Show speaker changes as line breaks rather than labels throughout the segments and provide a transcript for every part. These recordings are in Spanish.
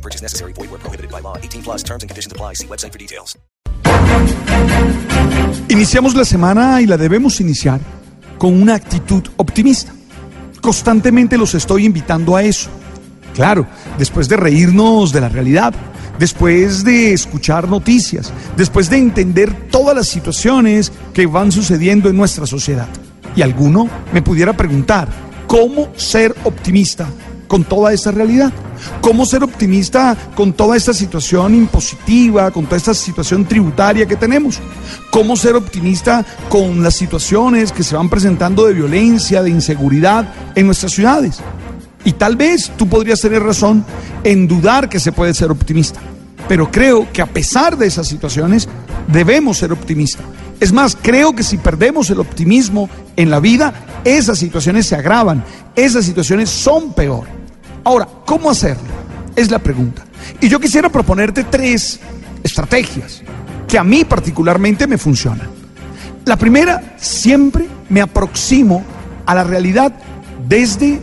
Purchase necessary. Void where prohibited by law. 18 plus terms and conditions apply. See website for details.
Iniciamos la semana y la debemos iniciar con una actitud optimista. Constantemente los estoy invitando a eso. Claro, después de reírnos de la realidad, después de escuchar noticias, después de entender todas las situaciones que van sucediendo en nuestra sociedad. Y alguno me pudiera preguntar, ¿cómo ser optimista con toda esta realidad? ¿Cómo ser optimista con toda esta situación impositiva, con toda esta situación tributaria que tenemos? ¿Cómo ser optimista con las situaciones que se van presentando de violencia, de inseguridad en nuestras ciudades? Y tal vez tú podrías tener razón en dudar que se puede ser optimista. Pero creo que a pesar de esas situaciones, debemos ser optimistas. Es más, creo que si perdemos el optimismo en la vida, esas situaciones se agravan, esas situaciones son peor. Ahora, ¿cómo hacerlo? Es la pregunta. Y yo quisiera proponerte tres estrategias que a mí particularmente me funcionan. La primera, siempre me aproximo a la realidad desde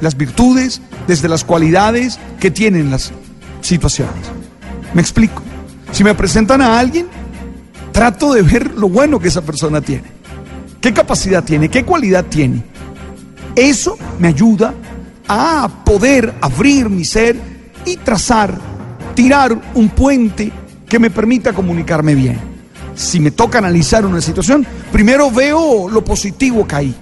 las virtudes, desde las cualidades que tienen las situaciones. Me explico. Si me presentan a alguien, trato de ver lo bueno que esa persona tiene. ¿Qué capacidad tiene? ¿Qué cualidad tiene? Eso me ayuda a poder abrir mi ser y trazar, tirar un puente que me permita comunicarme bien. Si me toca analizar una situación, primero veo lo positivo que hay.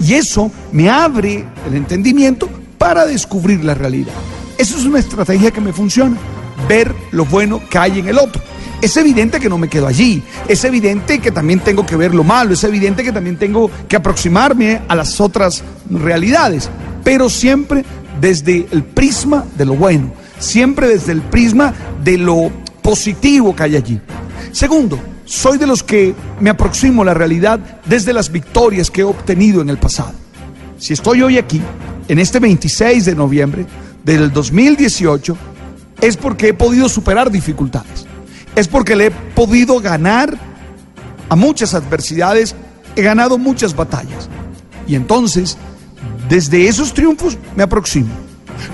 Y eso me abre el entendimiento para descubrir la realidad. Eso es una estrategia que me funciona, ver lo bueno que hay en el otro. Es evidente que no me quedo allí, es evidente que también tengo que ver lo malo, es evidente que también tengo que aproximarme a las otras realidades, pero siempre desde el prisma de lo bueno, siempre desde el prisma de lo positivo que hay allí. Segundo, soy de los que me aproximo a la realidad desde las victorias que he obtenido en el pasado. Si estoy hoy aquí, en este 26 de noviembre del 2018, es porque he podido superar dificultades. Es porque le he podido ganar a muchas adversidades, he ganado muchas batallas. Y entonces, desde esos triunfos me aproximo.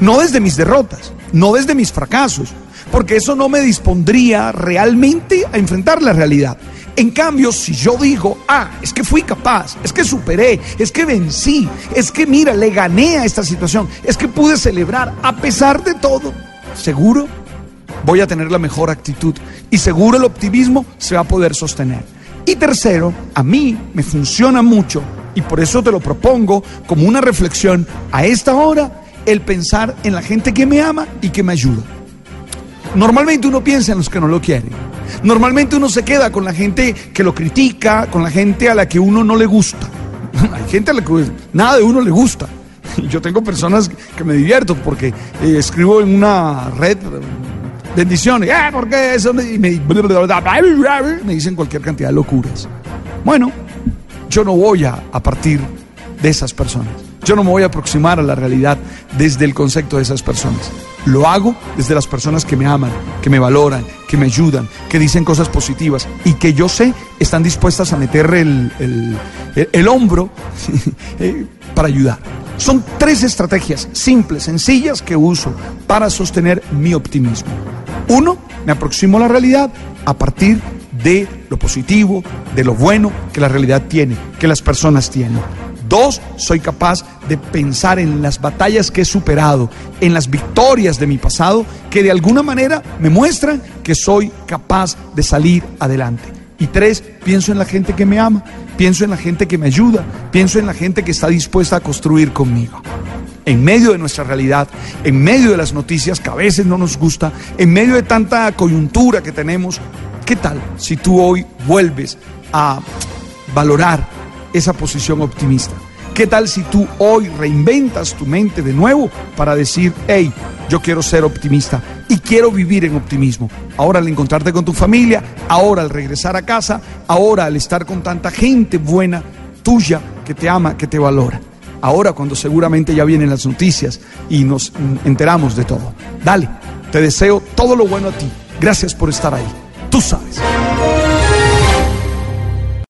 No desde mis derrotas, no desde mis fracasos, porque eso no me dispondría realmente a enfrentar la realidad. En cambio, si yo digo, ah, es que fui capaz, es que superé, es que vencí, es que mira, le gané a esta situación, es que pude celebrar a pesar de todo, seguro voy a tener la mejor actitud y seguro el optimismo se va a poder sostener. Y tercero, a mí me funciona mucho y por eso te lo propongo como una reflexión a esta hora, el pensar en la gente que me ama y que me ayuda. Normalmente uno piensa en los que no lo quieren. Normalmente uno se queda con la gente que lo critica, con la gente a la que uno no le gusta. Hay gente a la que nada de uno le gusta. Yo tengo personas que me divierto porque eh, escribo en una red bendiciones. Ah, porque eso? Y me, me dicen cualquier cantidad de locuras. Bueno, yo no voy a, partir de esas personas. Yo no me voy a aproximar a la realidad desde el concepto de esas personas. Lo hago desde las personas que me aman, que me valoran, que me ayudan, que dicen cosas positivas y que yo sé están dispuestas a meter el, el, el, hombro eh, para ayudar. Son tres estrategias simples, sencillas que uso para sostener mi optimismo. Uno, me aproximo a la realidad a partir de lo positivo, de lo bueno que la realidad tiene, que las personas tienen. Dos, soy capaz de pensar en las batallas que he superado, en las victorias de mi pasado, que de alguna manera me muestran que soy capaz de salir adelante. Y tres, pienso en la gente que me ama, pienso en la gente que me ayuda, pienso en la gente que está dispuesta a construir conmigo. En medio de nuestra realidad, en medio de las noticias que a veces no nos gusta, en medio de tanta coyuntura que tenemos, ¿qué tal si tú hoy vuelves a valorar esa posición optimista. ¿Qué tal si tú hoy reinventas tu mente de nuevo para decir, hey, yo quiero ser optimista y quiero vivir en optimismo? Ahora al encontrarte con tu familia, ahora al regresar a casa, ahora al estar con tanta gente buena tuya que te ama, que te valora. Ahora cuando seguramente ya vienen las noticias y nos enteramos de todo. Dale, te deseo todo lo bueno a ti. Gracias por estar ahí. Tú sabes.